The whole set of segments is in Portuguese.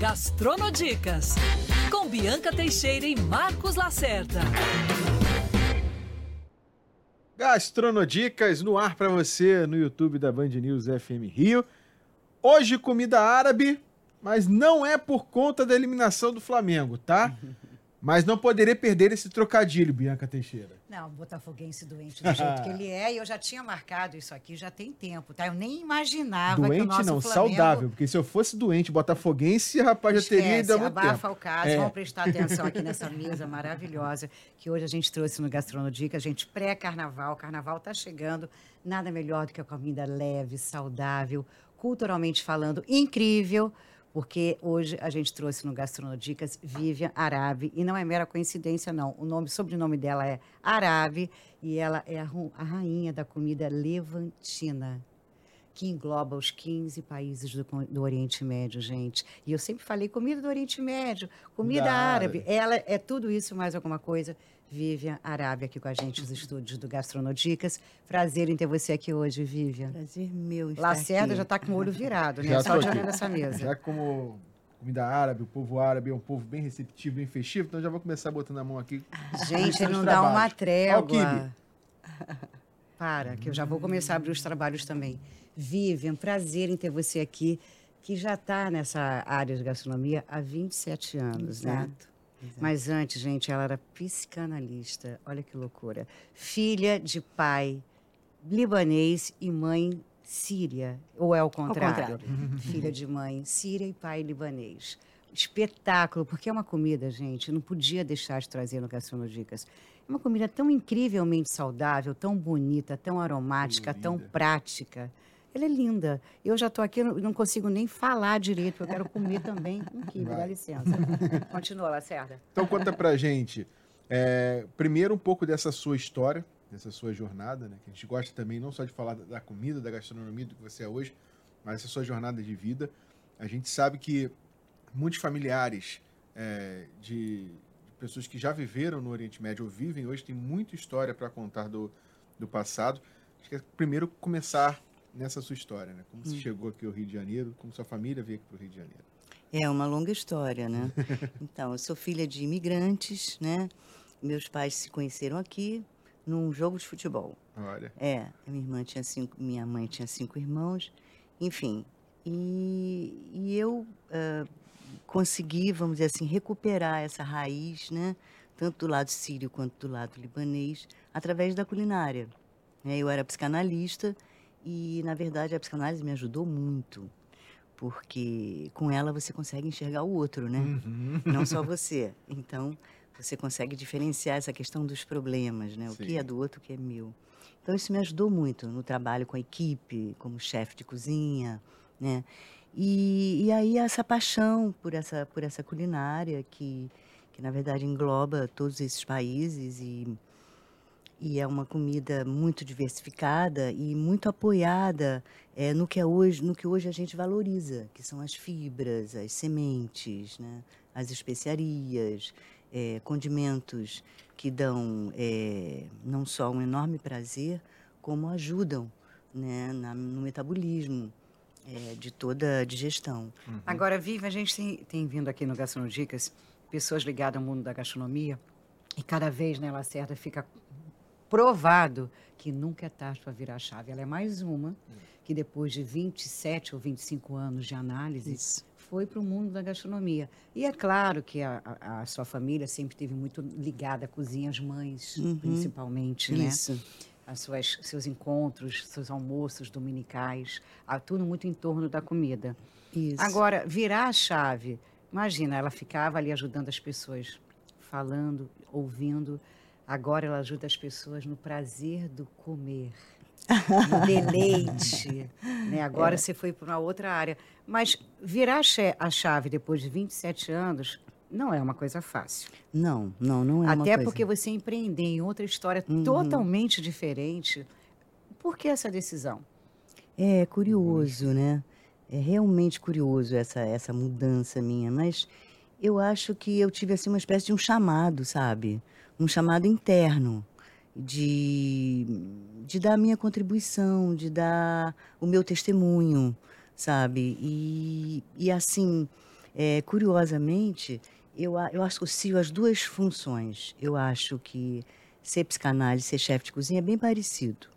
Gastronodicas, com Bianca Teixeira e Marcos Lacerda. Gastronodicas no ar para você no YouTube da Band News FM Rio. Hoje comida árabe, mas não é por conta da eliminação do Flamengo, tá? Mas não poderia perder esse trocadilho, Bianca Teixeira. Não, botafoguense doente do jeito que ele é, e eu já tinha marcado isso aqui já tem tempo, tá? Eu nem imaginava doente, que o nosso não, Flamengo... saudável, porque se eu fosse doente, botafoguense, rapaz, já Esquece, teria ido há muito abafa tempo. o caso, É. vamos prestar atenção aqui nessa mesa maravilhosa que hoje a gente trouxe no Gastronodica, a gente pré-carnaval, carnaval está chegando, nada melhor do que a comida leve, saudável, culturalmente falando, incrível, porque hoje a gente trouxe no Gastronodicas Vivian Arabe, e não é mera coincidência não, o nome, sobrenome dela é Arabe, e ela é a, a rainha da comida levantina que engloba os 15 países do, do Oriente Médio, gente. E eu sempre falei comida do Oriente Médio, comida Da árabe. árabe. Ela é tudo isso mais alguma coisa. Vivian Arábia aqui com a gente nos estúdios do Gastronodicas. Prazer em ter você aqui hoje, Vivian. Prazer meu estar Lacerda aqui. já está com o olho virado, né? Já Só aqui. olhar nessa mesa. Já que como comida árabe, o povo árabe é um povo bem receptivo, bem festivo, então já vou começar botando a mão aqui. Gente, ele não dá uma trabalhos. O trégua. Para, que eu já vou começar a abrir os trabalhos também. Vivian, prazer em ter você aqui, que já está nessa área de gastronomia há 27 anos, né? Exato. Mas antes, gente, ela era psicanalista. Olha que loucura. Filha de pai libanês e mãe síria. Ou é o contrário? Filha de mãe síria e pai libanês. Espetáculo, porque é uma comida, gente, não podia deixar de trazer no Gastronodicas. É uma comida tão incrivelmente saudável, tão bonita, tão aromática, tão prática. Ela é linda. Eu já estou aqui, não não consigo nem falar direito, porque eu quero comer também um quibe, dá licença. Continua, Lacerda. Então conta pra gente, é, primeiro um pouco dessa sua história, dessa sua jornada, né? Que a gente gosta também não só de falar da, da comida, da gastronomia, do que você é hoje, mas essa sua jornada de vida. A gente sabe que muitos familiares é, de, de pessoas que já viveram no Oriente Médio ou vivem hoje têm muita história para contar do, do passado. Acho que é primeiro começar nessa sua história, né? Como você chegou aqui ao Rio de Janeiro, como sua família veio aqui para o Rio de Janeiro. É uma longa história, né? Então, eu sou filha de imigrantes, né? Meus pais se conheceram aqui num jogo de futebol. Olha, É, minha irmã tinha cinco, minha mãe tinha cinco irmãos, enfim. E, e eu ah, consegui, vamos dizer assim, recuperar essa raiz, né? Tanto do lado sírio quanto do lado libanês, através da culinária. né? Eu era psicanalista e, na verdade, a psicanálise me ajudou muito, porque com ela você consegue enxergar o outro, né? Uhum. Não só você. Então, você consegue diferenciar essa questão dos problemas, né? O que Sim. é do outro, o que é meu. Então, isso me ajudou muito no trabalho com a equipe, como chefe de cozinha, né? E, e aí, essa paixão por essa, por essa culinária que, que, na verdade, engloba todos esses países e, e é uma comida muito diversificada e muito apoiada é, no, que é hoje, no que hoje a gente valoriza, que são as fibras, as sementes, né? as especiarias, é, condimentos que dão é, não só um enorme prazer, como ajudam né, na- no metabolismo é, de toda a digestão. Agora, Viva, a gente tem, tem vindo aqui no Gastronodicas pessoas ligadas ao mundo da gastronomia e cada vez, né, Lacerda, fica provado que nunca é tarde para virar a chave. Ela é mais uma que depois de 27 ou 25 anos de análise Isso. foi para o mundo da gastronomia. E é claro que a, a- a sua família sempre esteve muito ligada à cozinha, as mães, Uhum. principalmente, né? Isso. as suas, seus encontros, seus almoços dominicais, tudo muito em torno da comida. Isso. Agora, virar a chave, imagina, ela ficava ali ajudando as pessoas, falando, ouvindo. Agora ela ajuda as pessoas no prazer do comer, no deleite. né? Agora você foi para uma outra área. Mas virar a chave depois de 27 anos não é uma coisa fácil. Não, não, não é uma Até coisa. porque você empreender em outra história Uhum. totalmente diferente. Por que essa decisão? É curioso, né? É realmente curioso essa, essa mudança minha, mas eu acho que eu tive assim uma espécie de um chamado, sabe? Um chamado interno de, de dar a minha contribuição, de dar o meu testemunho, sabe? E, e assim, É, curiosamente, eu, eu associo as duas funções. Eu acho que ser psicanálise e ser chefe de cozinha é bem parecido.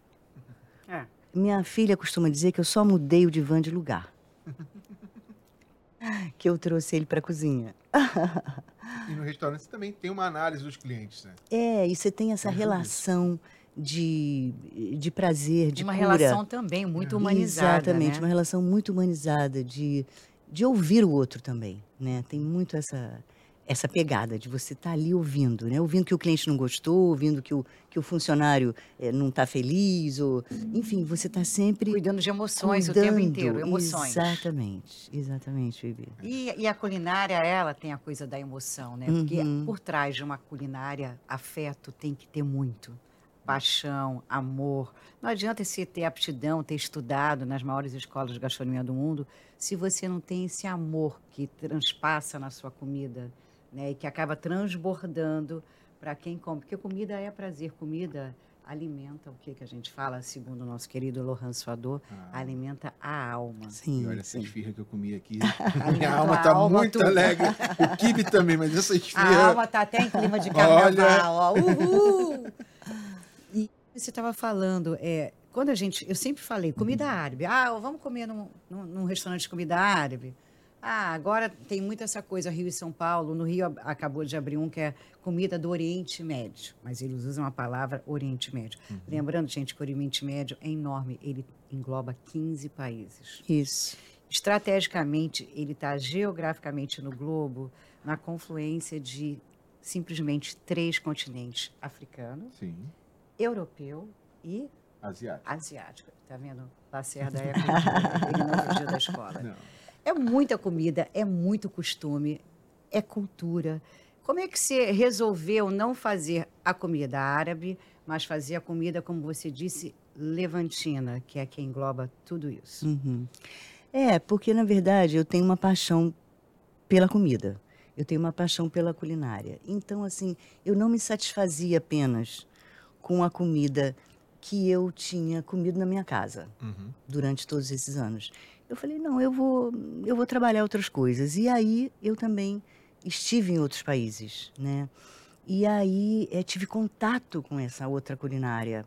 É. Minha filha costuma dizer que eu só mudei o divã de lugar. que eu trouxe ele para a cozinha. E no restaurante você também tem uma análise dos clientes, né? É, e você tem essa relação de, de prazer, de uma cura. relação também muito humanizada. Exatamente, né? uma relação muito humanizada, de, de ouvir o outro também, né? Tem muito essa, essa pegada de você estar ali ouvindo, né? Ouvindo que o cliente não gostou, ouvindo que o, que o funcionário eh, não está feliz, ou... Enfim, você está sempre Cuidando de emoções o tempo cuidando. inteiro, emoções. Exatamente, exatamente, Bibi. E, e a culinária, ela tem a coisa da emoção, né? Porque Uhum. por trás de uma culinária, afeto tem que ter muito. Paixão, amor. Não adianta você ter aptidão, ter estudado nas maiores escolas de gastronomia do mundo, se você não tem esse amor que transpassa na sua comida, né? E que acaba transbordando para quem come. Porque comida é prazer, comida alimenta o que, que a gente fala, segundo o nosso querido Lohan Suador, Ah. alimenta a alma. Sim, E olha essa esfirra que eu comi aqui. Minha alma a tá alma, muito tudo. alegre. O kibe também, mas essa A esfirra. alma tá até em clima de Olha. carnaval, ó. Uhul! E você estava falando, é, quando a gente, eu sempre falei, comida árabe. Ah, vamos comer num, num, num restaurante de comida árabe. Ah, agora tem muito essa coisa, Rio e São Paulo. No Rio ab- acabou de abrir um que é comida do Oriente Médio. Mas eles usam a palavra Oriente Médio. Lembrando, gente, que o Oriente Médio é enorme. Ele engloba 15 países. Isso. Estrategicamente, ele está geograficamente no globo, na confluência de simplesmente três continentes: africano, Sim, europeu e asiático. asiático. Tá vendo? Lacerda é ele não fugiu da escola. Não. É muita comida, é muito costume, é cultura. Como é que você resolveu não fazer a comida árabe, mas fazer a comida, como você disse, levantina, que é que engloba tudo isso? Uhum. É, porque na verdade eu tenho uma paixão pela comida. Eu tenho uma paixão pela culinária. Então, assim, eu não me satisfazia apenas com a comida que eu tinha comido na minha casa Uhum. durante todos esses anos. Eu falei, não, eu vou, eu vou trabalhar outras coisas. E aí eu também estive em outros países, né? E aí eh, tive contato com essa outra culinária.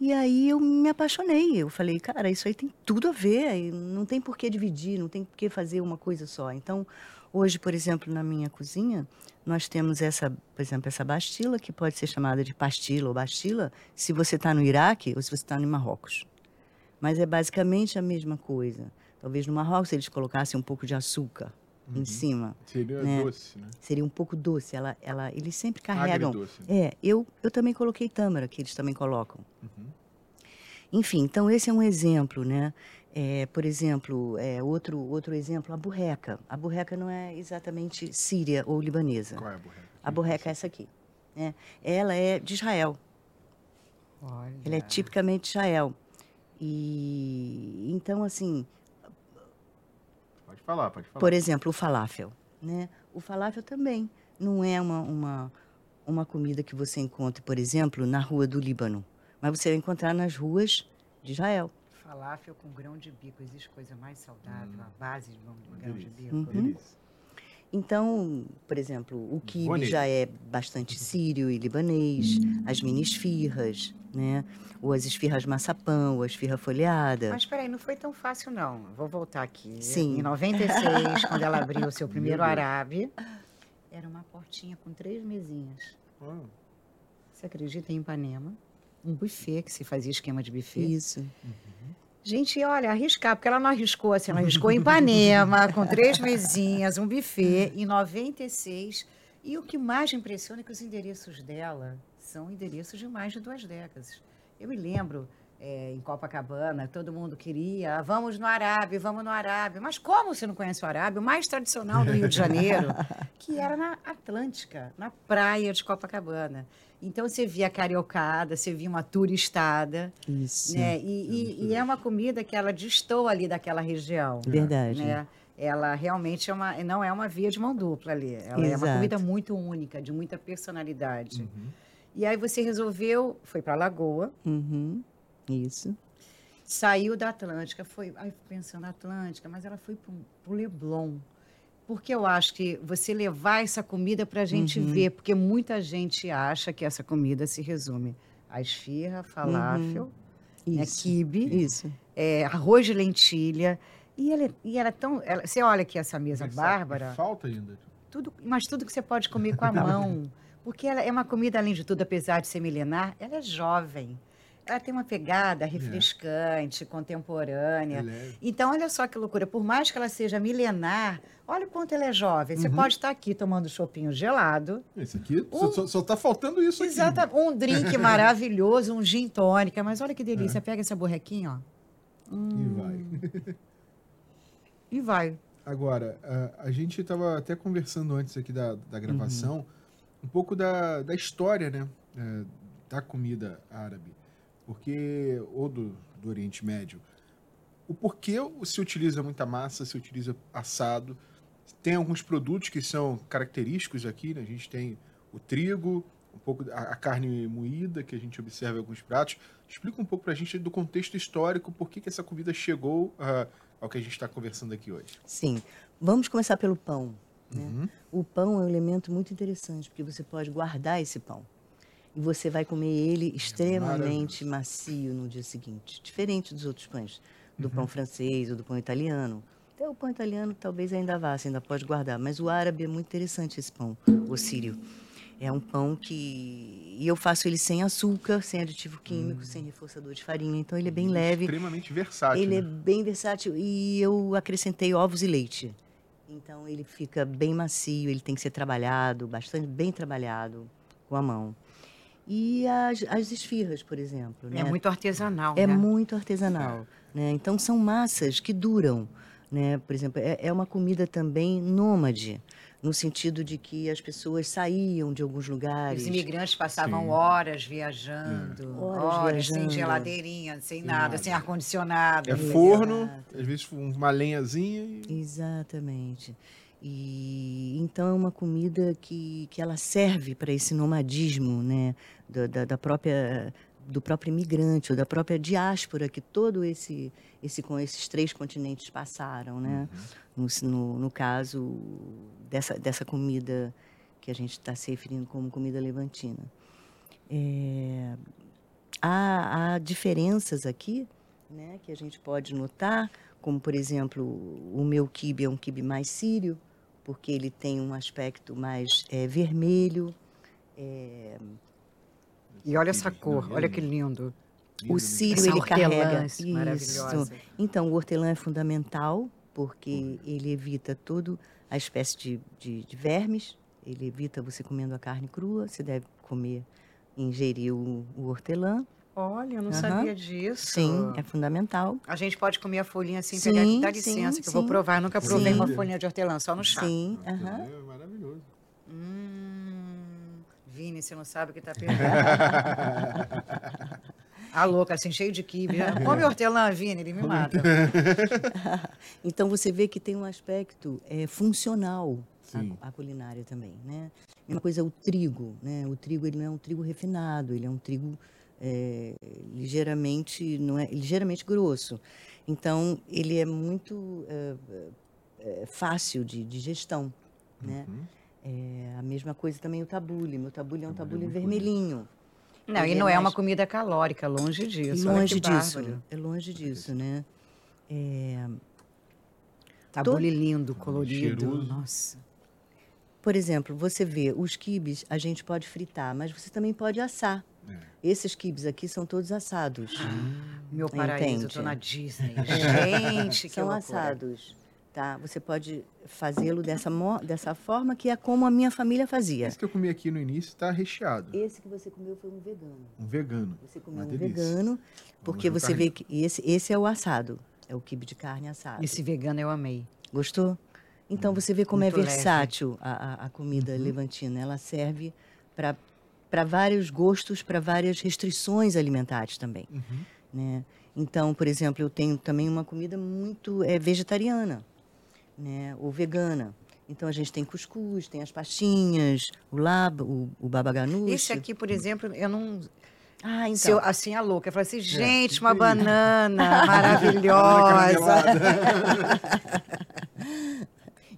E aí eu me apaixonei. Eu falei, cara, isso aí tem tudo a ver. Não tem por que dividir, não tem por que fazer uma coisa só. Então, hoje, por exemplo, na minha cozinha, nós temos essa, por exemplo, essa bastila, que pode ser chamada de pastila ou bastila, se você está no Iraque ou se você está no Marrocos. Mas é basicamente a mesma coisa. Talvez no Marrocos eles colocassem um pouco de açúcar em cima. Seria Né? doce, né? Seria um pouco doce. Ela, ela, eles sempre carregam. Agridoce. né? É, eu, eu também coloquei tâmara, que eles também colocam. Uhum. Enfim, então esse é um exemplo, né? É, por exemplo, é, outro, outro exemplo, a burreca. A burreca não é exatamente síria ou libanesa. Qual é a borreca? A burreca é essa aqui. Né? Ela é de Israel. Olha. Ela é tipicamente Israel. E então, assim, falar, pode falar. Por exemplo, o falafel. Né? O falafel também não é uma, uma, uma comida que você encontra, por exemplo, na rua do Líbano. Mas você vai encontrar nas ruas de Israel. Falafel com grão de bico, existe coisa mais saudável, Hum. a base de grão, de bico. Uhum. Então, por exemplo, o quibe já é bastante sírio e libanês, as mini esfirras, né? ou as esfirras maçapã, ou a esfirra folhada. Mas peraí, não foi tão fácil, não. Vou voltar aqui. Sim. Em 96, quando ela abriu o seu primeiro arabe, era uma portinha com três mesinhas. Ah, Você acredita em Ipanema? Um buffet, que se fazia esquema de buffet. Isso. Gente, olha, arriscar, porque ela não arriscou assim, ela arriscou em Ipanema, com três mesinhas, um buffet, em 96. E o que mais impressiona é que os endereços dela são endereços de mais de duas décadas. Eu me lembro, eh, em Copacabana, todo mundo queria, "Ah, vamos no Arábia, vamos no Arábia. Mas como você não conhece o Arábia? O mais tradicional do Rio de Janeiro, que era na Atlântica, na praia de Copacabana. Então você via cariocada, você via uma turistada, Isso. né? E, e- e é uma comida que ela distou ali daquela região. Verdade. Né? Ela realmente é uma, não é uma via de mão dupla ali. Ela é uma Exato. comida muito única, de muita personalidade. uhum. E aí você resolveu, foi para Lagoa, Uhum. Isso. saiu da Atlântica, foi, aí pensando Atlântica, mas ela foi para o Leblon. porque eu acho que você levar essa comida para a gente ver, porque muita gente acha que essa comida se resume a esfirra, falafel, né, Isso. quibe, Isso. é, arroz de lentilha. E ela, é- e ela é tão. ela- você olha aqui essa mesa bárbara, Falta ainda. tudo, mas tudo que você pode comer com a mão. Porque ela é uma comida, além de tudo, apesar de ser milenar, ela é jovem. Ela tem uma pegada refrescante, contemporânea. É. Então, olha só que loucura. Por mais que ela seja milenar, olha o quanto ela é jovem. Você pode estar aqui tomando chopinho gelado. Esse aqui, só, só, só tá faltando isso aqui. Exatamente. Um drink maravilhoso, um gin tônica. Mas olha que delícia. Pega essa borrequinha, ó. E vai. E vai. Agora, a, a gente estava até conversando antes aqui da, da gravação, um pouco da, da história, né? é, da comida árabe. Porque, ou do, do Oriente Médio. O porquê se utiliza muita massa, se utiliza assado. Tem alguns produtos que são característicos aqui, né? A gente tem o trigo, um pouco a, a carne moída, que a gente observa em alguns pratos. Explica um pouco pra gente do contexto histórico, por que, que essa comida chegou a- ao que a gente está conversando aqui hoje. Sim. Vamos começar pelo pão. né? Uhum. O pão é um elemento muito interessante, porque você pode guardar esse pão. E você vai comer ele extremamente macio no dia seguinte. Diferente dos outros pães. Do pão francês ou do pão italiano. Até o pão italiano talvez ainda vá, você ainda pode guardar. Mas o árabe é muito interessante esse pão, o sírio. É um pão que... E eu faço ele sem açúcar, sem aditivo químico, sem reforçador de farinha. Então ele é bem leve. Extremamente versátil. Ele é né? bem versátil e eu acrescentei ovos e leite. Então ele fica bem macio, ele tem que ser trabalhado, bastante bem trabalhado com a mão. E as, as esfirras, por exemplo, né? É muito artesanal, É né? muito artesanal, né? Então são massas que duram, né? Por exemplo, é, é uma comida também nômade, no sentido de que as pessoas saíam de alguns lugares. Os imigrantes passavam Sim. horas viajando, Horas horas, sem viajando. geladeirinha, sem nada, nada. sem ar-condicionado. É forno, às vezes uma lenhazinha e Exatamente. E então é uma comida que, que ela serve para esse nomadismo, né, da, da, da própria do próprio imigrante ou da própria diáspora que todo esse esse com esses três continentes passaram, né? No, no, no caso dessa dessa comida que a gente está se referindo como comida levantina. É, há, há diferenças aqui, né, que a gente pode notar, como por exemplo o meu quibe é um quibe mais sírio, porque ele tem um aspecto mais é, vermelho. é, E olha essa cor, olha que lindo. o sírio Essa ele carrega isso. Então o hortelã é fundamental porque ele evita todo a espécie de, de, de vermes. Ele evita você comendo a carne crua. Você deve comer, ingerir o, o hortelã. Olha, eu não Aham. sabia disso. Sim, é fundamental. A gente pode comer a folhinha assim, Sim, pegar, dá sim, licença, que eu vou sim. provar. Eu nunca provei Sim. uma folhinha de hortelã, só no chá. Sim, aham. É maravilhoso. Hum, Vini, você não sabe o que tá perdendo. A louca, assim, cheio de quibe. já. Come hortelã, Vini, ele me mata. Então você vê que tem um aspecto é, funcional Sim. a, a culinária também, né? Uma coisa é o trigo, né? O trigo ele não é um trigo refinado, ele é um trigo é, ligeiramente não é ligeiramente grosso. Então ele é muito é, é, fácil de digestão, né? Uhum. É, a mesma coisa também o tabule. Meu tabule é um Tabule é tabule vermelhinho. Não, Ele e é não é uma mais- comida calórica, longe disso. longe disso, bárbaro. é longe disso, né? É, Tabule lindo, colorido. Cheiroso. Nossa. Por exemplo, você vê os quibes, a gente pode fritar, mas você também pode assar. É. Esses quibes aqui são todos assados. Meu paraíso, Entende? tô na Disney. Gente, que são loucura. assados. Tá? Você pode fazê-lo dessa, dessa forma que é como a minha família fazia. Esse que eu comi aqui no início está recheado. Esse que você comeu foi um vegano. Um vegano. Você comeu Uma um delícia. vegano, porque você vê que esse, esse é o assado. É o quibe de carne assado. Esse vegano eu amei. Gostou? Então você vê como Muito é versátil a, a- a comida levantina. Ela serve para vários gostos, para várias restrições alimentares também. Uhum. Né? Então, por exemplo, eu tenho também uma comida muito é, vegetariana né? ou vegana. Então a gente tem cuscuz, tem as pastinhas, o laba, o, o baba ganoush. Esse aqui, por exemplo, eu não. Ah, então. Eu- assim, a louca. Eu falei assim, gente, uma que que é isso? banana maravilhosa.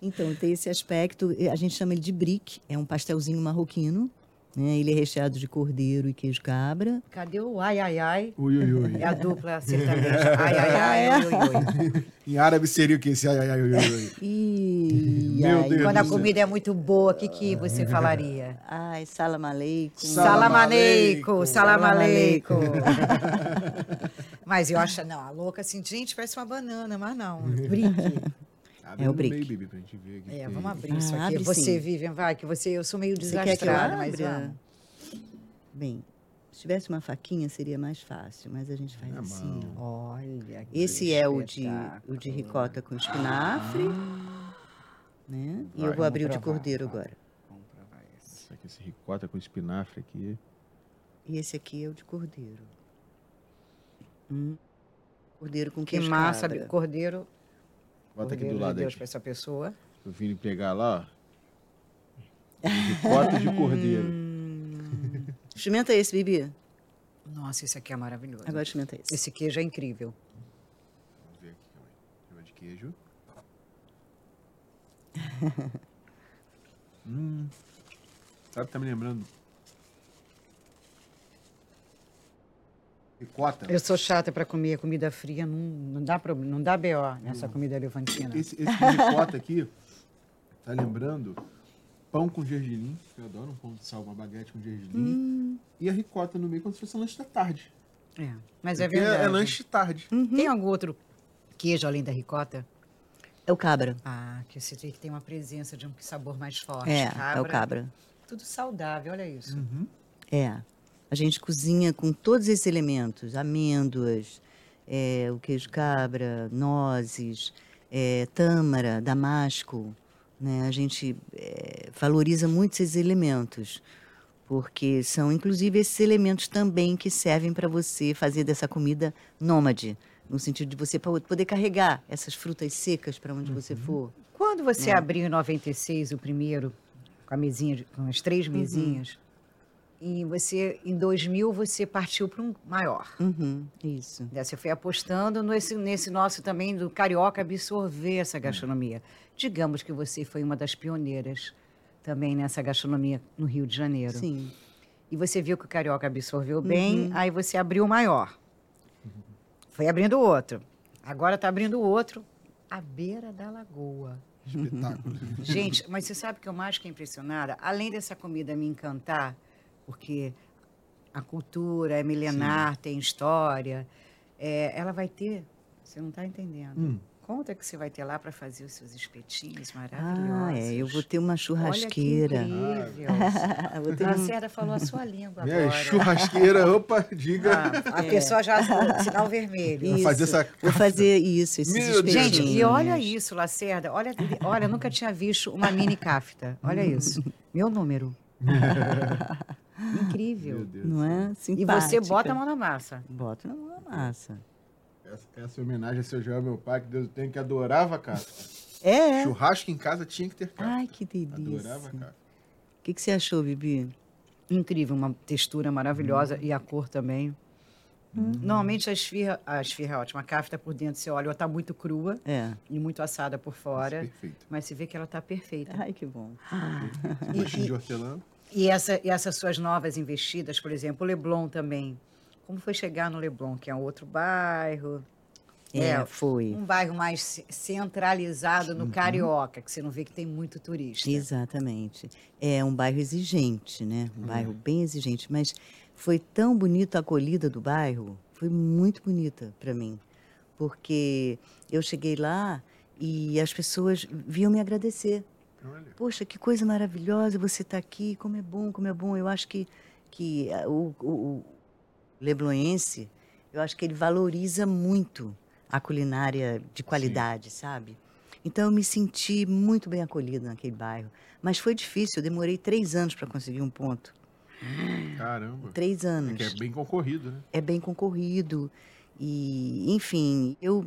Então, tem esse aspecto, a gente chama ele de brick, é um pastelzinho marroquino, né? Ele é recheado de cordeiro e queijo cabra. Cadê o ai, ai, ai? Ui, ui, ui. É a dupla sertaneja. Ai, ai, ai, ui, ui, ui. Em árabe seria o que? Esse ai, ai, ai, ui, ui. E Meu Deus Quando a comida é muito boa, o que, que você falaria? Ai, salam aleikum. Salam aleikum, Salam aleikum. Mas eu acho, não, a louca assim, gente, parece uma banana, mas não, brinque. Abre É o brick. meio, Bibi, pra gente ver aqui. É, vamos isso. abrir isso Ah, aqui. abre Você, sim. Vivian, vai, que você, eu sou meio Você quer que eu desastrada, mas vamos. Bem, se tivesse uma faquinha seria mais fácil, mas a gente faz Na assim. mão. Olha, que Esse é o de, o de ricota com espinafre, né? E Vai, eu vou abrir o de cordeiro vai. agora. Vamos provar esse. Isso aqui, esse ricota com espinafre aqui. E esse aqui é o de cordeiro. Hum. Cordeiro com Que massa, cordeiro. Bota aqui do de lado Deus aqui. para essa pessoa. O Vini pegar lá, ó. Ricota de cordeiro. Experimenta esse, Bibi. Nossa, esse aqui é maravilhoso. Agora experimenta esse. Esse queijo é incrível. Vamos ver aqui, calma aí. Chama de queijo. hum. Sabe, tá me lembrando? Ricota. Eu sou chata para comer comida fria, não, não dá problema, não dá BO nessa comida levantina. Esse, esse de ricota aqui tá lembrando pão com gergelim. Eu adoro um pão de sal, uma baguete com gergelim. E a ricota no meio, como se fosse um lanche da tarde. É, mas é Porque verdade. É lanche de tarde. Tem algum outro queijo além da ricota? É o cabra. Ah, que você tem que ter uma presença de um sabor mais forte. É, é o cabra. Tudo saudável, olha isso. É. A gente cozinha com todos esses elementos: amêndoas, é, o queijo cabra, nozes, é, tâmara, damasco. Né? A gente é, valoriza muito esses elementos, porque são inclusive esses elementos também que servem para você fazer dessa comida nômade, no sentido de você po- poder carregar essas frutas secas para onde você for. Quando você É. abriu em 96 o primeiro, com a mesinha, com as três mesinhas, e você, em 2000, você partiu para um maior. Uhum, isso. né? Você foi apostando nesse, nesse nosso também do carioca absorver essa gastronomia. Digamos que você foi uma das pioneiras também nessa gastronomia no Rio de Janeiro. Sim. E você viu que o carioca absorveu bem, aí você abriu o maior. Foi abrindo o outro. Agora está abrindo o outro à beira da lagoa. Espetáculo. Gente, mas você sabe que eu mais que impressionada, além dessa comida me encantar, porque a cultura é milenar, tem história, é, ela vai ter. Você não está entendendo. Hum. Conta que você vai ter lá para fazer os seus espetinhos maravilhosos. Ah, é. Eu vou ter uma Olha que churrasqueira. incrível. vou ter um- Lacerda falou a sua língua Minha agora. churrasqueira, opa, diga. Ah, a pessoa já sinal vermelho. Vai fazer essa Vou fazer isso, esses Meu. Gente, e olha isso, Lacerda. Olha, olha, eu nunca tinha visto uma mini cafta. Olha isso. Meu número. Incrível. Meu Deus. Não é? E você bota a mão na massa. Bota na mão na massa. Essa, essa homenagem a seu Joel, meu pai, que Deus tem que adorava Kafka. É? Churrasco em casa tinha que ter Kafka. Ai, que delícia. Adorava Kafka. O que, que você achou, Bibi? Incrível, uma textura maravilhosa e a cor também. Normalmente a esfirra, a esfirra é ótima, a kafta por dentro você olha, ela está muito crua É. e muito assada por fora, Perfeito. mas você vê que ela está perfeita. Ai, que bom. Um gostinho de hortelã. E, essa, e essas suas novas investidas, por exemplo, o Leblon também. Como foi chegar no Leblon, que é um outro bairro? É, foi. Um bairro mais ce- centralizado no Carioca, que você não vê que tem muito turista. Exatamente. É um bairro exigente, né? Um bairro bem exigente. Mas foi tão bonita a acolhida do bairro, foi muito bonita para mim. Porque eu cheguei lá e as pessoas vinham me agradecer. Poxa, que coisa maravilhosa você está aqui, como é bom, como é bom. Eu acho que, que ah, o, o, o leblonense, eu acho que ele valoriza muito a culinária de qualidade, sabe? Então eu me senti muito bem acolhida naquele bairro. Mas foi difícil, eu demorei três anos para conseguir um ponto. Caramba. Três É anos. que é bem concorrido, né? É bem concorrido. E, enfim, eu,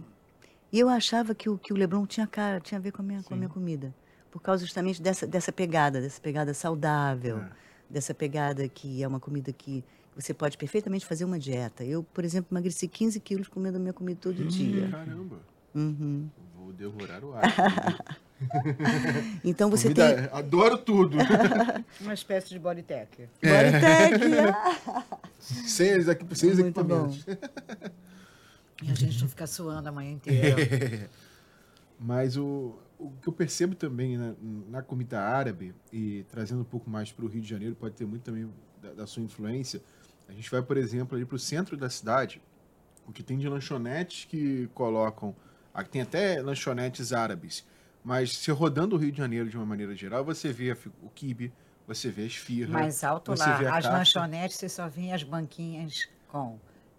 eu achava que o, que o Leblon tinha cara, tinha a ver com a minha, com a minha comida. Por causa justamente dessa, dessa pegada, dessa pegada saudável, É. dessa pegada que é uma comida que você pode perfeitamente fazer uma dieta. Eu, por exemplo, emagreci 15 quilos comendo a minha comida todo dia. Caramba. Uhum. Vou devorar o ar. então você Comida- tem. Adoro tudo. Uma espécie de bodytech. Bodytech, ah, sem sem os Muito equipamentos. E a gente não fica suando a manhã inteira. Mas o, o que eu percebo também na, na comida árabe, e trazendo um pouco mais para o Rio de Janeiro, pode ter muito também da, da sua influência. A gente vai, por exemplo, ali para o centro da cidade, o que tem de lanchonetes que colocam. Aqui tem até lanchonetes árabes, mas se rodando o Rio de Janeiro de uma maneira geral, você vê a o quibe, você vê a esfirra. Mais alto lá, as lanchonetes, você só vê as banquinhas com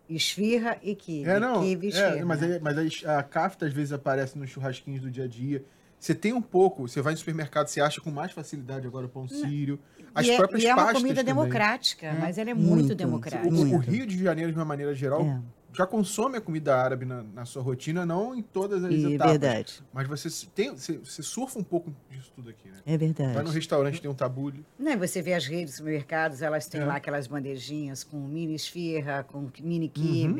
esfirra e quibe. É, não. Quibe é, esfirra. mas aí- mas a, a kafta às vezes aparece nos churrasquinhos do dia a dia. Você tem um pouco, você vai no supermercado, você acha com mais facilidade agora o pão sírio. As e é, próprias e é uma comida também. democrática, mas ela é muito, Muito. democrática. O, o Muito. Rio de Janeiro, de uma maneira geral, É. já consome a comida árabe na, na sua rotina, não em todas as e etapas. verdade. Mas você, tem, você, você surfa um pouco disso tudo aqui, né? É Vai no verdade. restaurante, tem um tabule. Não, e você vê as redes de supermercados, elas têm É. lá aquelas bandejinhas com mini esfirra, com mini Uhum.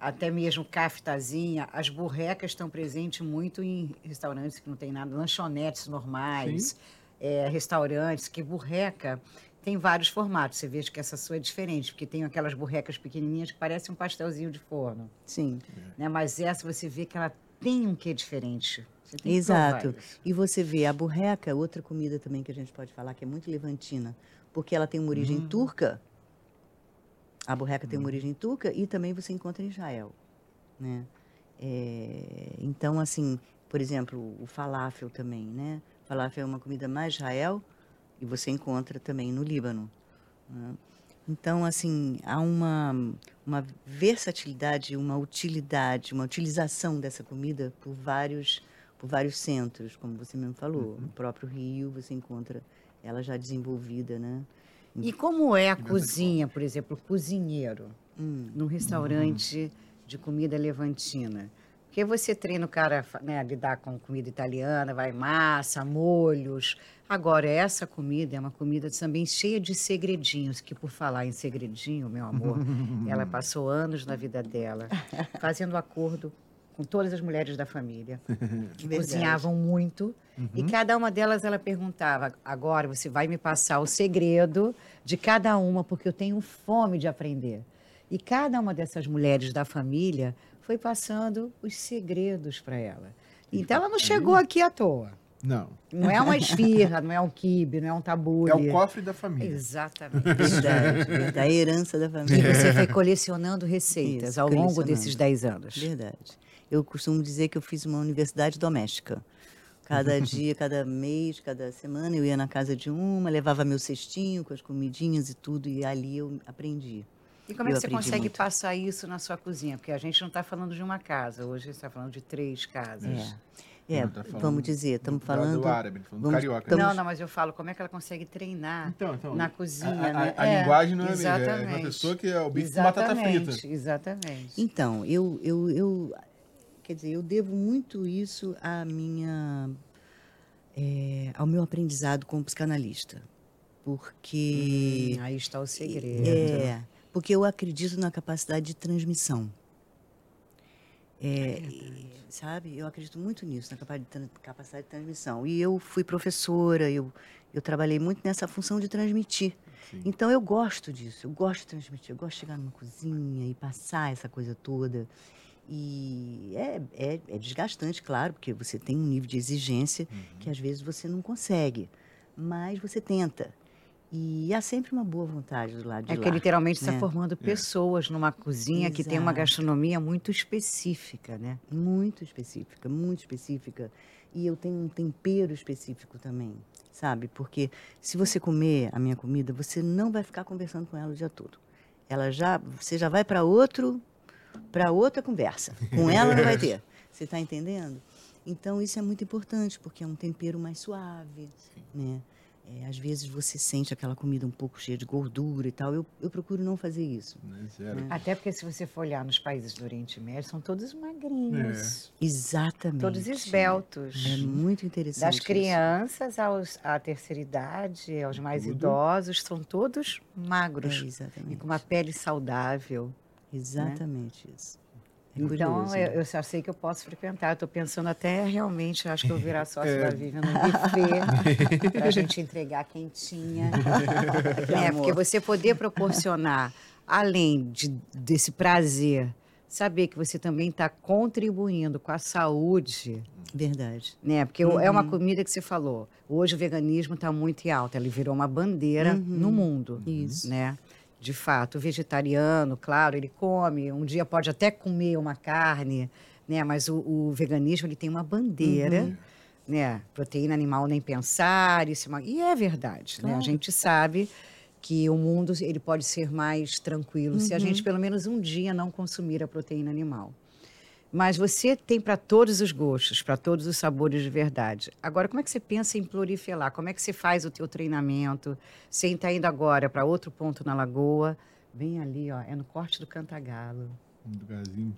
Até mesmo caftazinha. As burrecas estão presentes muito em restaurantes que não tem nada, lanchonetes normais, é, restaurantes, que burreca tem vários formatos. Você vê que essa sua é diferente, porque tem aquelas burrecas pequenininhas que parecem um pastelzinho de forno. Sim. Né? Mas essa você vê que ela tem um quê diferente. Você tem que Exato. E você vê a burreca, outra comida também que a gente pode falar que é muito levantina, porque ela tem uma origem turca. A burreca tem uma origem turca e também você encontra em Israel, né? É, então, assim, por exemplo, o falafel também, né? Falafel é uma comida mais Israel e você encontra também no Líbano. né? Então, assim, há uma, uma versatilidade, uma utilidade, uma utilização dessa comida por vários, por vários centros, como você mesmo falou. No próprio Rio você encontra ela já desenvolvida, né? E como é a cozinha, por exemplo, o cozinheiro Hum. num restaurante de comida levantina? Porque você treina o cara né, a lidar com comida italiana, vai massa, molhos. Agora, essa comida é uma comida também cheia de segredinhos, que por falar em segredinho, meu amor, ela passou anos na vida dela, fazendo acordo com todas as mulheres da família, que cozinhavam muito. E cada uma delas ela perguntava: agora você vai me passar o segredo de cada uma, porque eu tenho fome de aprender. E cada uma dessas mulheres da família foi passando os segredos para ela. Então ela não chegou aqui à toa. Não. Não é uma esfirra, não é um quibe, não é um tabule. É o cofre da família. Exatamente. Verdade, verdade. A herança da E família. você foi colecionando receitas Isso, ao longo desses 10 anos. Verdade. Eu costumo dizer que eu fiz uma universidade doméstica. Cada dia, cada mês, cada semana eu ia na casa de uma, levava meu cestinho com as comidinhas e tudo, e ali eu aprendi. E como é que você consegue muito. passar isso na sua cozinha? Porque a gente não está falando de uma casa, hoje a gente está falando de três casas. É, é tá falando vamos dizer, estamos do- falando. Do árabe, falando do vamos- carioca. estamos- Não, não, mas eu falo, como é que ela consegue treinar Então, então, na cozinha, a, a- né? a É, linguagem não é a mesma. É uma exatamente. pessoa que é o bife com batata Exatamente, frita. Exatamente. Então, eu, eu, eu, quer dizer, eu devo muito isso à minha, é, ao meu aprendizado como psicanalista, porque Hum, aí está o segredo. É, porque eu acredito na capacidade de transmissão. É, sabe? Eu acredito muito nisso, na capacidade de transmissão. E eu fui professora, eu, eu trabalhei muito nessa função de transmitir. Sim. Então eu gosto disso, eu gosto de transmitir, eu gosto de chegar numa cozinha e passar essa coisa toda. E é, é, é desgastante, claro, porque você tem um nível de exigência que às vezes você não consegue, mas você tenta. E há sempre uma boa vontade do lado de É lá. que literalmente está né? formando pessoas numa cozinha que tem uma Exato. gastronomia muito específica, né? Muito específica, muito específica. E eu tenho um tempero específico também, sabe? Porque se você comer a minha comida, você não vai ficar conversando com ela o dia todo. Ela já, você já vai para outro, para outra conversa. Com ela não vai ter. Você está entendendo? Então isso é muito importante porque é um tempero mais suave, né? É, às vezes você sente aquela comida um pouco cheia de gordura e tal. Eu, eu procuro não fazer isso. Né, Zero. Até porque se você for olhar nos países do Oriente Médio, são todos magrinhos, Exatamente. todos esbeltos. É muito interessante. Das isso. crianças aos, à terceira idade, aos mais Tudo. idosos, são todos magros É, e exatamente. com uma pele saudável. Exatamente isso. É Então, curioso. eu, eu já sei que eu posso frequentar. Estou pensando até realmente, acho que eu vou virar sócio da Vivian no buffet, para a gente entregar quentinha. né? amor. Porque você poder proporcionar, além de, desse prazer, saber que você também está contribuindo com a saúde, Verdade. né? Porque é uma comida que você falou. Hoje o veganismo está muito em alta. Ele virou uma bandeira no mundo, Isso. né? De fato, o vegetariano, claro, ele come. Um dia pode até comer uma carne, né? Mas o, o veganismo ele tem uma bandeira, né? Proteína animal nem pensar, isso e é verdade, né? A gente sabe que o mundo ele pode ser mais tranquilo se a gente pelo menos um dia não consumir a proteína animal. Mas você tem para todos os gostos, para todos os sabores de verdade. Agora, como é que você pensa em proliferar? Como é que você faz o teu treinamento? Você está indo agora para outro ponto na Lagoa, bem ali, ó, é no corte do Cantagalo. Um lugarzinho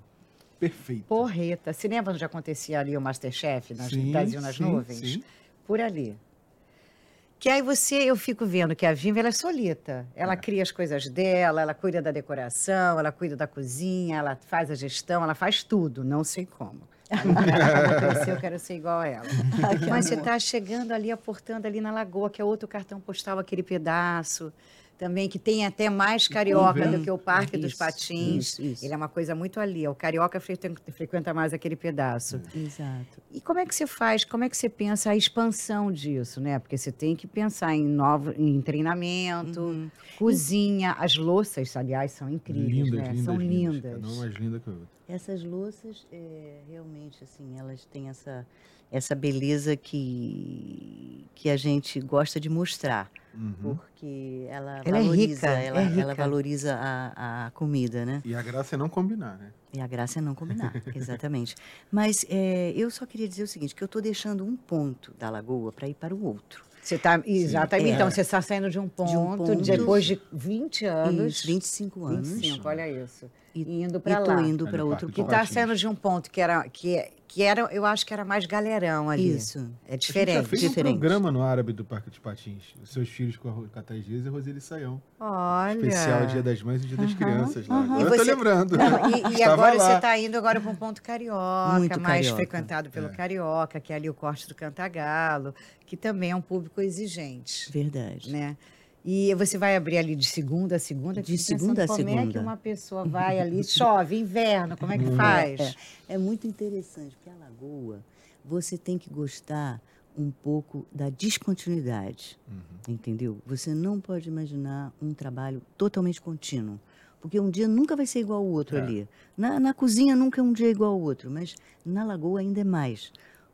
perfeito. Porreta. Se lembra onde acontecia ali o Masterchef, nas, Sim, Brasil nas sim, nuvens? sim. Por ali. Que aí você, eu fico vendo que a Vimba, ela é solita. Ela cria as coisas dela, ela cuida da decoração, ela cuida da cozinha, ela faz a gestão, ela faz tudo, não sei como. Eu quero ser igual a ela. Mas você está chegando ali, aportando ali na Lagoa, que é outro cartão postal, aquele pedaço. Também que tem até mais carioca do que o Parque dos Isso, Patins. isso, isso. Ele é uma coisa muito ali. O carioca frequen- frequenta mais aquele pedaço. Exato. E como é que você faz, como é que você pensa a expansão disso, né? Porque você tem que pensar em novo, em treinamento, Uhum. cozinha, as louças, aliás, são incríveis, Lindas, né? lindas, são lindas. lindas. Cada uma mais linda que a outra. Essas louças, é, realmente, assim, elas têm essa, essa beleza que, que a gente gosta de mostrar. Uhum. Porque ela, Ela é valoriza, rica, é ela, ela rica. valoriza a, a comida, né? E a graça é não combinar, né? E a graça é não combinar, exatamente. Mas é, eu só queria dizer o seguinte, que eu estou deixando um ponto da lagoa para ir para o outro. Você tá, exatamente. É. Então, você está saindo de um ponto, ponto. depois de 20 anos. Isso, 25 anos. 25, olha isso. E- indo E para estou lá. indo para no outro Parque Que ponto. está saindo de um ponto que era, que, é- que era, eu acho que era mais galerão ali. Isso. É A diferente. gente já fez diferente. um programa no Árabe do Parque dos Patins. Seus filhos com a com a Thais Dias e a Roseli Saião. Olha. Especial Dia das Mães e Dia das Crianças lá. Agora E eu tô você- lembrando. Não, e, e agora lá. você está indo agora para um ponto carioca, Muito mais carioca. frequentado pelo É. carioca, que é ali o corte do Cantagalo, que também é um público exigente, Verdade. né? E você vai abrir ali de segunda a segunda? De segunda a como é que segunda. uma pessoa vai ali, chove, inverno, como é que faz? É, é muito interessante, porque a lagoa, você tem que gostar um pouco da descontinuidade, entendeu? Você não pode imaginar um trabalho totalmente contínuo, porque um dia nunca vai ser igual ao outro É. ali. Na, na cozinha nunca é um dia igual ao outro, mas na lagoa ainda é mais.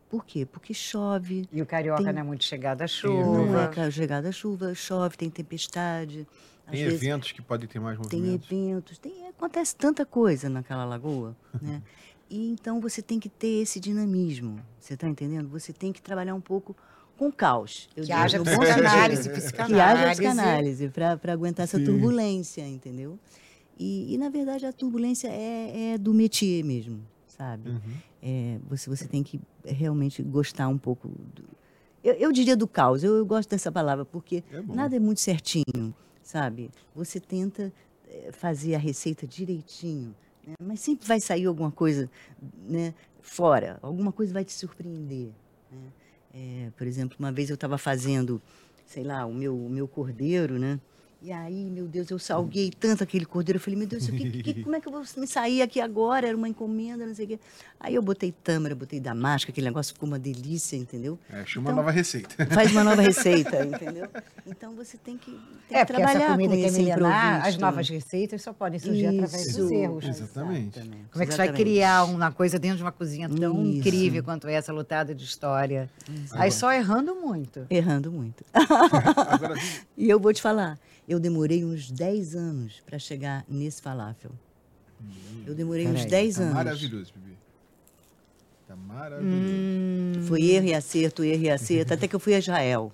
Por quê? Porque chove, E o carioca Tem- não é muito chegado à não chuva. é ca- chegada a chuva, chove, tem tempestade. às Tem vezes- eventos que podem ter mais tem movimentos. eventos, tem, acontece tanta coisa naquela lagoa, né? E então você tem que ter esse dinamismo, você está entendendo? Você tem que trabalhar um pouco com caos. eu Que digo, haja psicanálise, psicanálise. Que haja psicanálise para aguentar essa Sim. turbulência, entendeu? E, e, na verdade, a turbulência é, é do métier mesmo, sabe? Uhum. É, você, você tem que realmente gostar um pouco. Do, eu, eu diria do caos, eu, eu gosto dessa palavra, porque É nada é muito certinho, sabe? Você tenta eh, fazer a receita direitinho, né? mas sempre vai sair alguma coisa né, fora, alguma coisa vai te surpreender. né? É, por exemplo, uma vez eu estava fazendo, sei lá, o meu, o meu cordeiro, né? E aí, meu Deus, eu salguei tanto aquele cordeiro. Eu falei, meu Deus, o que, que- como é que eu vou me sair aqui agora? Era uma encomenda, não sei o quê. Aí eu botei tâmara, botei damasco, aquele negócio ficou uma delícia, entendeu? É, achei uma Então- nova receita. Faz uma nova receita, entendeu? Então você tem que, tem É, que trabalhar essa comida com que é milenar, as novas receitas só podem surgir através dos Isso, erros. Exatamente. exatamente, Como é que você vai criar uma coisa dentro de uma cozinha tão Isso. incrível quanto essa, lotada de história? Aí só errando muito. Errando muito. Agora, E eu vou te falar, eu demorei uns 10 anos para chegar nesse falafel. Eu demorei uns Peraí, 10 tá anos. maravilhoso, Bibi. Tá maravilhoso. Hum. Foi erro e acerto, erro e acerto, até que eu fui a Israel.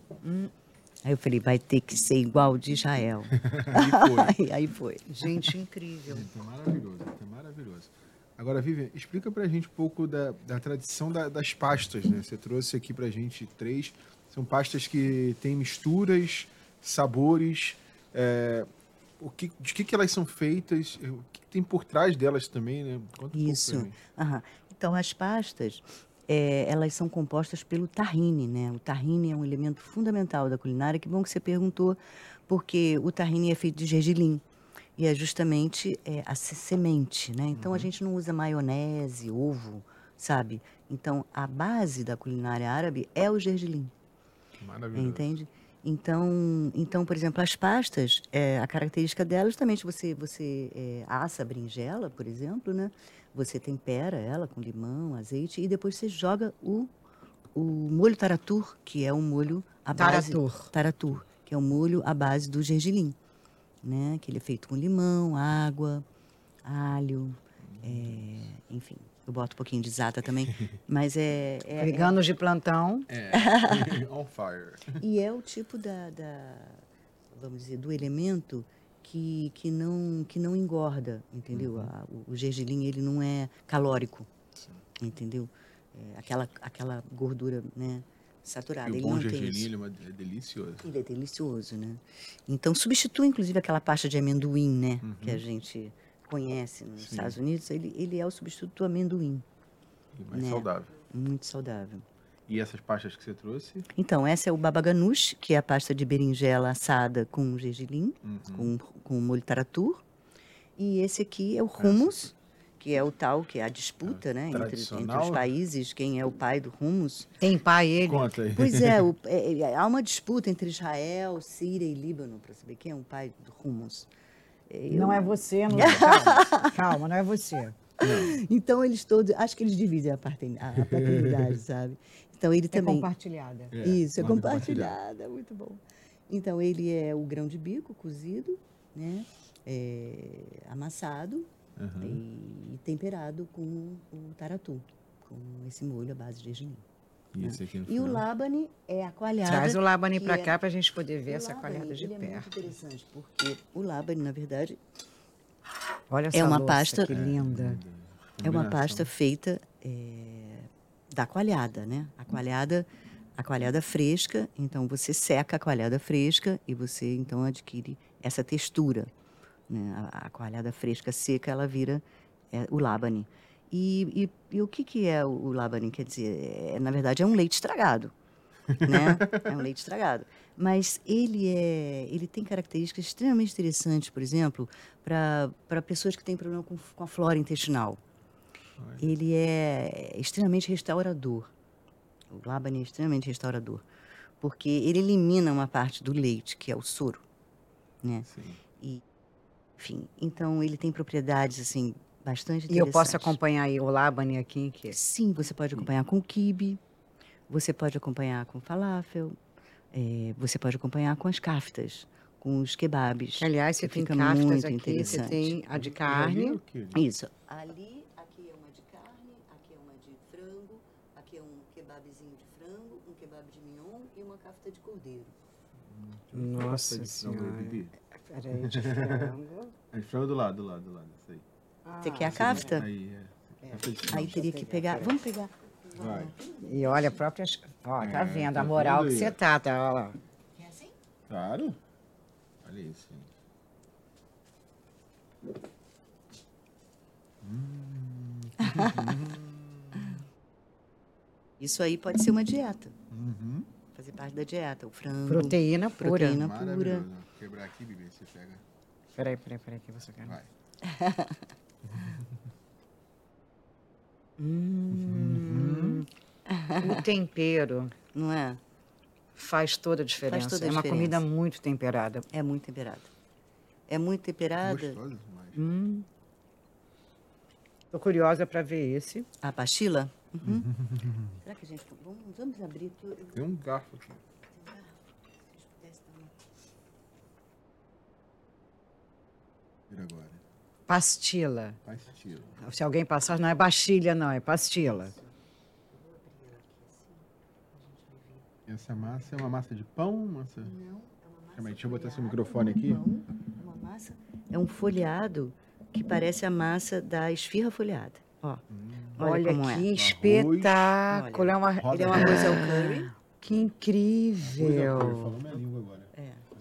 Aí eu falei, vai ter que ser igual de Israel. Aí foi. aí, aí foi. Gente, incrível. Tá maravilhoso, tá maravilhoso. Agora, Vivian, explica pra gente um pouco da, da tradição da- das pastas, né? Você trouxe aqui pra gente três. São pastas que têm misturas, sabores. É, o que, de que, que elas são feitas, o que, tem por trás delas também, né? Conta Isso. Então, as pastas, é, elas são compostas pelo tahine, né? O tahine é um elemento fundamental da culinária. Que bom que você perguntou, porque o tahine é feito de gergelim. E é justamente é, a se- semente, né? Então, a gente não usa maionese, ovo, sabe? Então, a base da culinária árabe é o gergelim. Maravilhoso. Entende? Então, então, por exemplo, as pastas, é, a característica delas, justamente você, você é, assa a berinjela, por exemplo, né? Você tempera ela com limão, azeite e depois você joga o, o molho taratur, que é um molho à base... Taratur. Taratur, que é um molho à base do gergelim, né? Que ele é feito com limão, água, alho, é, enfim. Eu boto um pouquinho de zata também, mas é... é- é- Veganos de plantão. É. On fire. e é o tipo da, da- vamos dizer, do elemento que, que, não, que não engorda, entendeu? A- o, o gergelim, ele não é calórico, entendeu? É aquela, aquela gordura, né, saturada. E o ele bom gergelim ele é, é delicioso. Ele é delicioso, né? Então, substitui, inclusive, aquela pasta de amendoim, né? Que a gente conhece nos. Sim. Estados Unidos. Ele, ele é o substituto do amendoim. E mais Né? saudável. Muito saudável. E essas pastas que você trouxe? Então, essa é o baba ganoush, que é a pasta de berinjela assada com gergelim, Uhum. com, com molho taratur. E esse aqui é o hummus, que é o tal, que é a disputa, né? Entre, entre os países, quem é o pai do hummus. Tem pai ele. Conta aí. Pois é, o- é, é, há uma disputa entre Israel, Síria e Líbano, para saber quem é o pai do hummus. Não é você, não calma. calma, não é você. Então, eles todos, acho que eles dividem a, parten- a, a paternidade, sabe? Então, ele É também... compartilhada. É, Isso, é manda compartilhada, muito bom. Então, ele é o grão de bico cozido, né? É, amassado Uhum. e temperado com o taratu, com esse molho à base de gergelim. E no E o labane é a coalhada. Traz o pra é- cá pra gente poder ver o essa labane, coalhada de ele é muito perto. interessante, porque o labane, na verdade, Olha É essa uma louça, pasta- Que linda. é uma Combinação. pasta feita é, da coalhada, né? A coalhada, a coalhada fresca, então você seca a coalhada fresca e você então adquire essa textura. Né? A, a coalhada fresca seca, ela vira é, o labane. E, e- e o que, que é o, labane? Quer dizer, é, na verdade é um leite estragado. né? É um leite estragado. Mas ele é, ele tem características extremamente interessantes, por exemplo, para pessoas que têm problema com, com a flora intestinal. Ele é extremamente restaurador. O Laban é extremamente restaurador, porque ele elimina uma parte do leite, que é o soro, né? Sim. Enfim, então ele tem propriedades assim bastante E eu posso acompanhar aí o Labani aqui, que Sim, você pode acompanhar com quibe, você pode acompanhar com falafel, eh, você pode acompanhar com as kaftas, com os kebabs. que, aliás, você tem fica kaftas muito aqui, você tem a de ali carne. Isso. Ali, aqui é uma de carne, aqui é uma de frango, aqui é um kebabzinho de frango, um kebab de mignon e uma kafta de cordeiro. Nossa de frango aí, Senhora. Bibi? Peraí, de frango. A de frango do lado, do lado, do lado. Isso aí. Você quer a Ah, kafta? Aí, é. De Aí teria que pegar. Vamos pegar. Vai. E olha a própria. Ó, tá É, vendo tá a moral vendo que você tá, tá? Ó lá. Quer assim? Claro. Olha isso, gente. Isso aí pode ser uma dieta. Uhum. Fazer parte da dieta. O frango. Proteína pura. Proteína. pura. Quebrar aqui, Bibi, você pega. Peraí, peraí, peraí, que você quer. Vai. Hum. O tempero Não é? faz toda a diferença. toda a é uma diferença. comida muito temperada. É muito temperada. É muito temperada. Gostoso demais. Hum. Tô curiosa para ver esse. A pastila? Uhum. Será que a gente. Vamos, vamos abrir. eu- Tem um garfo aqui. agora. Pastila. Pastila. Se alguém passar, não é bastilha, não, é pastila. Essa massa é uma massa de pão? Massa... Não, é uma massa. Calma aí, deixa eu botar esse microfone aqui. pão. É uma massa. É um folhado que parece a massa da esfirra folhada. Ó. Olha, Olha, como que é. espetáculo. Olha, é uma... Ele é um arroz ao curry. Que Coisa boa, incrível. Falou minha língua agora.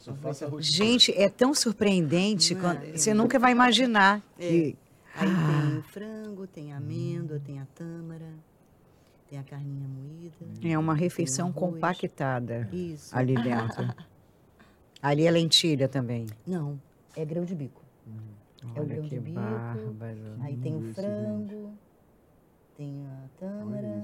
É. Só faço arroz Gente, é tão surpreendente. É? quando- você nunca vai imaginar que. Aí tem o frango, tem a amêndoa, tem a tâmara, tem a carninha moída. É uma refeição compactada Isso. ali dentro. ali é lentilha também. Não, é grão de bico. É o grão de bico. bárbaro. Aí tem o frango, tem a tâmara.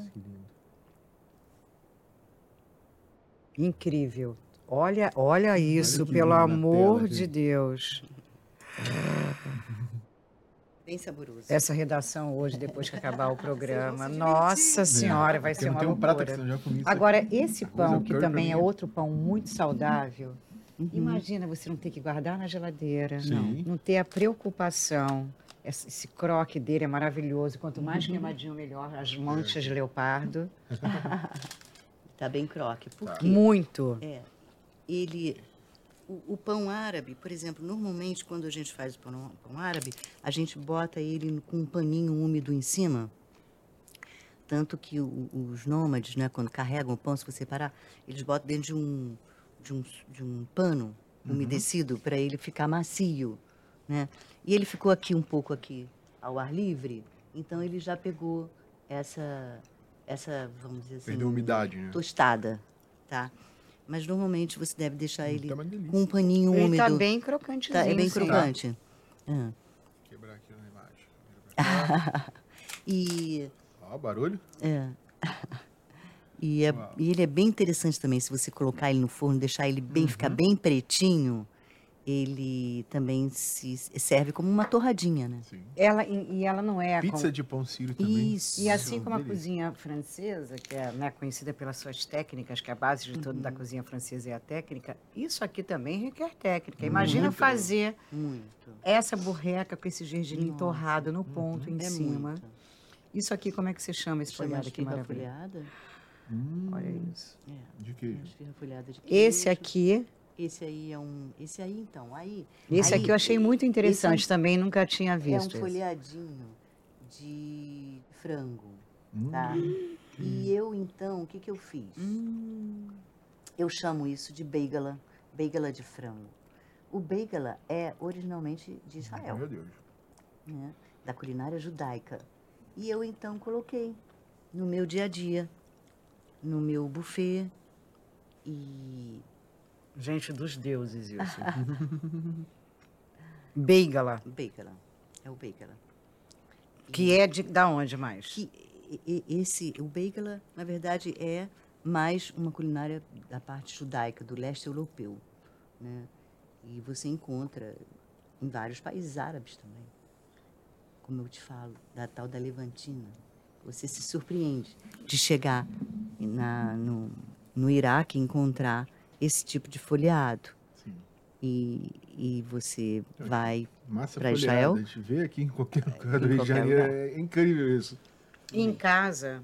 Incrível. Olha, olha isso, que pelo amor tela, de gente. Deus. Bem saboroso. Essa redação hoje, depois que acabar o programa. Nossa Senhora, vai ser uma um loucura. isso Agora, esse Arroz pão, é que também é outro pão muito saudável, Uhum. imagina você não ter que guardar na geladeira, Sim. não, ter a preocupação. Esse, esse croque dele é maravilhoso. Quanto mais Uhum. queimadinho, melhor. As manchas de leopardo. Tá bem croque. Por Tá. quê? Muito. É, ele, o, o pão árabe, por exemplo, normalmente quando a gente faz o pão, pão árabe, a gente bota ele com um paninho úmido em cima. Tanto que o- os nômades, né, quando carregam o pão, se você parar, eles botam dentro de um, de um, de um pano umedecido para ele ficar macio, né? E ele ficou aqui um pouco aqui ao ar livre, então ele já pegou essa, essa vamos dizer assim, Perdeu umidade, né? tostada, tá? Mas normalmente você deve deixar ele Tá com um paninho Ele úmido. tá bem crocantezinho. Tá, é bem crocante. Ah. Quebrar aqui na imagem. E, Ó, barulho. é. E, é- e ele é bem interessante também, se você colocar ele no forno, deixar ele bem, ficar bem pretinho, ele também se serve como uma torradinha, né? Sim. Ela, e e ela não é... Pizza como- de pão sírio também. Isso. E assim como a delícia. cozinha francesa, que é né, conhecida pelas suas técnicas, que é a base de toda Uhum. da cozinha francesa é a técnica, isso aqui também requer técnica. Imagina fazer Muito. essa borreca com esse gergelim Nossa. torrado no ponto em É cima. muito. Isso aqui, como é que você chama esse folhado aqui maravilhoso? folhada. Hum, Olha isso. É, De queijo. esfirra folhada de Esse queijo. aqui, Esse aí é um... Esse aí, então, aí... esse aí, aqui eu achei muito interessante, esse também nunca tinha É um visto. esse. folhadinho de frango, Hum, tá? E eu, então, o que, que eu fiz? Hum, Eu chamo isso de beigala, beigala de frango. O beigala é originalmente de Israel, Meu Deus. né? da culinária judaica. E eu, então, coloquei no meu dia a dia, no meu buffet. E gente dos deuses, isso. Beigala, beigala, é o beigala. que é de da onde mais? que e- e- esse o beigala na verdade é mais uma culinária da parte judaica do leste europeu né e você encontra em vários países árabes também como eu te falo da tal da levantina você se surpreende de chegar na, no, no Iraque e encontrar esse tipo de folheado Sim. e, e você Então, vai folhada. Israel? A gente vê aqui em qualquer lugar do Rio de Janeiro. lugar. É incrível isso. Em casa,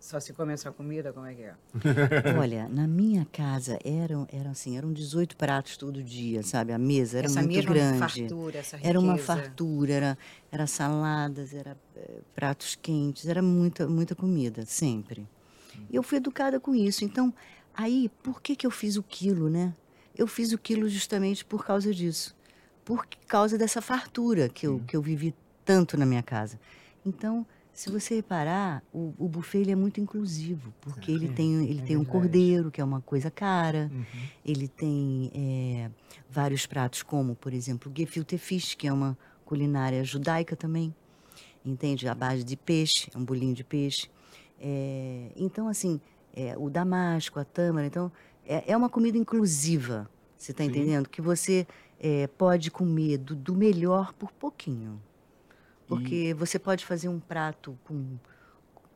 só se come essa comida, como é que é? Olha, na minha casa eram, eram assim, eram 18 pratos todo dia, sabe? A mesa era essa muito mesma grande. fartura, essa riqueza. Era uma fartura, era, era saladas, era eh, pratos quentes, era muita, muita comida, sempre. E eu fui educada com isso. Então, aí, por que, que eu fiz o quilo, né? Eu fiz o quilo justamente por causa disso. Por causa dessa fartura que eu, que eu vivi tanto na minha casa. Então, se você reparar, o, o buffet ele é muito inclusivo, porque ele tem, ele é tem um cordeiro, que é uma coisa cara, Uhum. ele tem eh, vários pratos, como, por exemplo, o gefilte fish, que é uma culinária judaica também, entende? A base de peixe, é um bolinho de peixe. Eh, então, assim, eh, o damasco, a tâmara, então, é, é uma comida inclusiva, você está entendendo? Que você eh, pode comer do, do melhor por pouquinho. Porque você pode fazer um prato com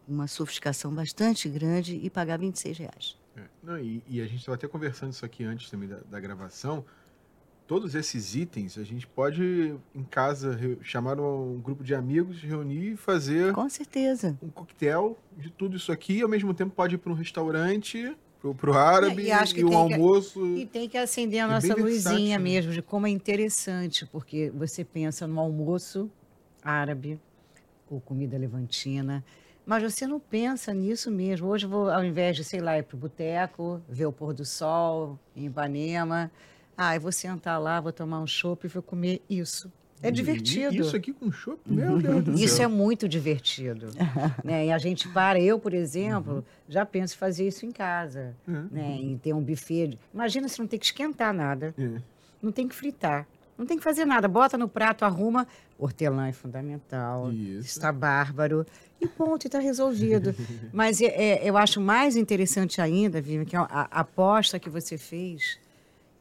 uma sofisticação bastante grande e pagar 26 reais. É. Não, e, e a gente estava até conversando isso aqui antes também da, da gravação. Todos esses itens a gente pode em casa chamar um grupo de amigos, reunir e fazer Com certeza. um coquetel de tudo isso aqui. Ao mesmo tempo pode ir para um restaurante, pro, pro árabe, e e um tem que- almoço. E tem que acender a É nossa luzinha né? mesmo, de como é interessante, porque você pensa no almoço árabe ou comida levantina, mas você não pensa nisso mesmo. Hoje vou, ao invés de, sei lá, ir para o boteco, ver o pôr do sol em Ipanema, Ah, eu vou sentar lá, vou tomar um chopp e vou comer isso. É divertido. Isso aqui com chopp? Meu Deus do Isso céu. é muito divertido. né? E a gente para, eu, por exemplo, já penso em fazer isso em casa. Uhum. Né? Em ter um buffet. de- Imagina se não tem que esquentar nada, É. não tem que fritar. Não tem que fazer nada. Bota no prato, arruma. Hortelã é fundamental. Isso. Está bárbaro. E ponto, e está resolvido. Mas é- é, eu acho mais interessante ainda, Vivian, que a, a aposta que você fez,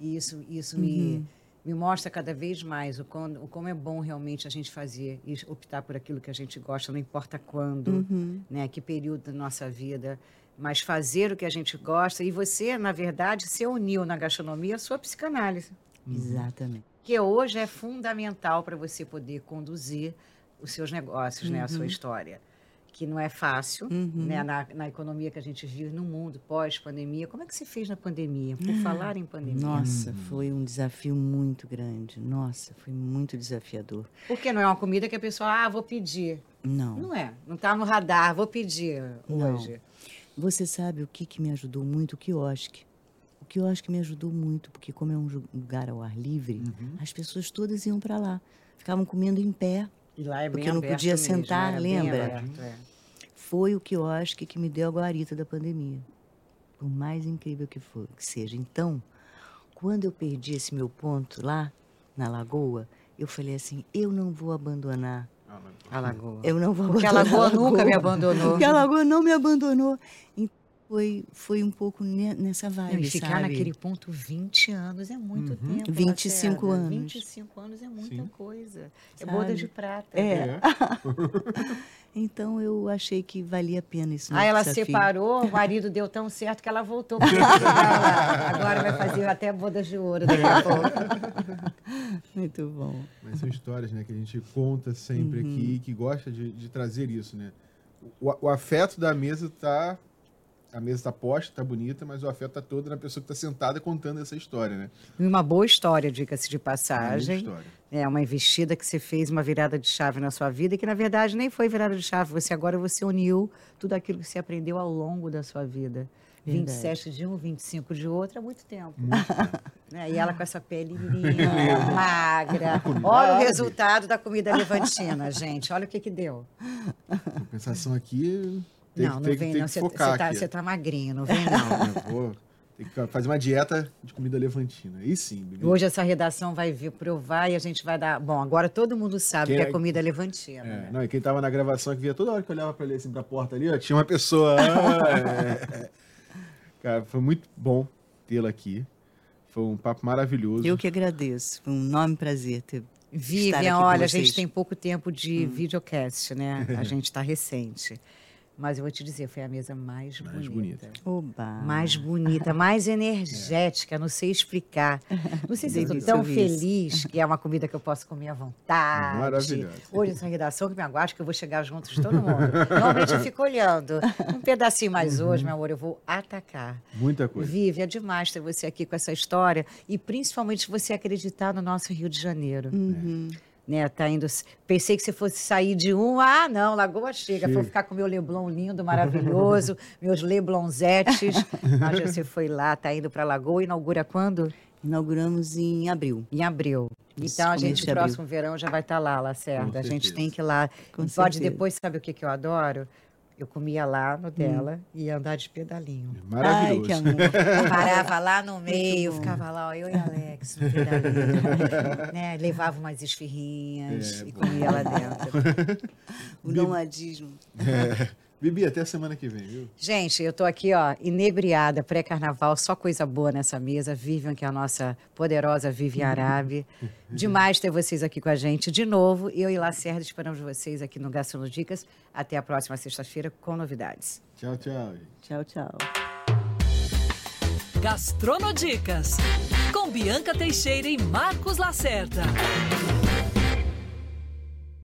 e isso, isso me, me mostra cada vez mais o, quando, o como é bom realmente a gente fazer e optar por aquilo que a gente gosta, não importa quando, né, que período da nossa vida, mas fazer o que a gente gosta. E você, na verdade, se uniu na gastronomia a sua psicanálise Exatamente. que hoje é fundamental para você poder conduzir os seus negócios, né, a sua história. Que não é fácil, né, na, na economia que a gente vive no mundo pós-pandemia. Como é que se fez na pandemia? Por falar em pandemia. Nossa, foi um desafio muito grande. Nossa, foi muito desafiador. Porque não é uma comida que a pessoa, ah, vou pedir. Não. Não é, não está no radar, vou pedir Não. hoje. Você sabe o que, que me ajudou muito? O quiosque. O quiosque me ajudou muito, porque como é um lugar ao ar livre, as pessoas todas iam para lá. Ficavam comendo em pé. E lá é bem Porque não aberto podia mesmo, sentar, bem lembra? aberto, é. Foi o quiosque que me deu a guarita da pandemia. Por mais incrível que, for, que seja. Então, quando eu perdi esse meu ponto lá, na lagoa, eu falei assim, eu não vou abandonar A lagoa. Eu não vou Porque a abandonar lagoa nunca me abandonou. Porque a lagoa não me abandonou. Então, foi, foi um pouco ne- nessa Não, vibe, e ficar sabe? naquele ponto 20 anos é muito tempo. 25 Lacerda. anos. 25 anos é muita Sim. coisa. É Sabe? boda de prata. É. É. Então, eu achei que valia a pena isso. Aí ela desafio. separou, o marido deu tão certo que ela voltou. Agora vai fazer até bodas de ouro daqui a pouco. Muito bom. Mas são histórias né, que a gente conta sempre Uhum. aqui e que gosta de, de trazer isso, né? O, o afeto da mesa tá. A mesa tá posta, tá bonita, mas o afeto tá todo na pessoa que tá sentada contando essa história, né? E uma boa história, diga-se de Uma linda passagem. história. É uma investida que você fez, uma virada de chave na sua vida, e que na verdade nem foi virada de chave. Você agora você uniu tudo aquilo que você aprendeu ao longo da sua vida. Verdade. 27 de um, 25 de outro, é muito tempo. Muito tempo. Né? E ela com essa pele linda, magra. Olha o resultado da comida levantina, gente. Olha o que que deu. Compensação aqui. Tem não, que, não tem, vem tem não. que Você tá, aqui. você tá magrinho, não vem não. Eu vou ter que fazer uma dieta de comida levantina. Aí sim, Bibi. Hoje essa redação vai vir provar e a gente vai dar... Bom, agora todo mundo sabe Quem que é- é comida levantina. É, né? não, e quem tava na gravação que via toda hora que eu olhava pra ele assim pra porta ali, ó, tinha uma pessoa. é, é. Cara, foi muito bom tê-la aqui. Foi um papo maravilhoso. Eu que agradeço. Foi um enorme prazer ter estar aqui Vivian, com olha, a gente tem pouco tempo de Hum. videocast, né? A gente está recente. Mas eu vou te dizer, foi a mesa mais, Mais bonita. bonita. Oba! Mais bonita, mais energética, não sei explicar. Não sei se eu estou tão ouvir isso. feliz que é uma comida que eu posso comer à vontade. Maravilhosa. Hoje essa redação que me aguarde, que eu vou chegar junto de todo mundo. Normalmente eu fico olhando. Um pedacinho mais Uhum. hoje, meu amor, eu vou atacar. Muita coisa. Vive, é demais ter você aqui com essa história e principalmente você acreditar no nosso Rio de Janeiro. Uhum. Né, tá indo. Pensei que você fosse sair de um. Ah, não, Lagoa chega. Vou ficar com meu Leblon lindo, maravilhoso, meus Leblonzetes. Mas você foi lá, tá indo para Lagoa. Inaugura quando? Inauguramos em abril. Em abril. Isso, Então a gente, próximo verão, já vai estar lá, Lacerda. A gente tem que ir lá. Com Pode certeza. depois, sabe o que, que eu adoro? Eu comia lá no dela e ia andar de pedalinho. Maravilhoso. Ai, que amor. Parava lá no meio, ficava lá, ó, eu e Alex, no pedalinho. né? Levava umas esfirrinhas É, e bom. comia lá dentro. O nomadismo. Bibi, até semana que vem, viu? Gente, eu tô aqui, ó, inebriada, pré-carnaval, só coisa boa nessa mesa. Vivian, que é a nossa poderosa Vivian Arabe. Demais ter vocês aqui com a gente de novo. Eu e Lacerda esperamos vocês aqui no Gastronodicas. Até a próxima sexta-feira com novidades. Tchau, tchau. Tchau, tchau. Gastronodicas, com Bianca Teixeira e Marcos Lacerda.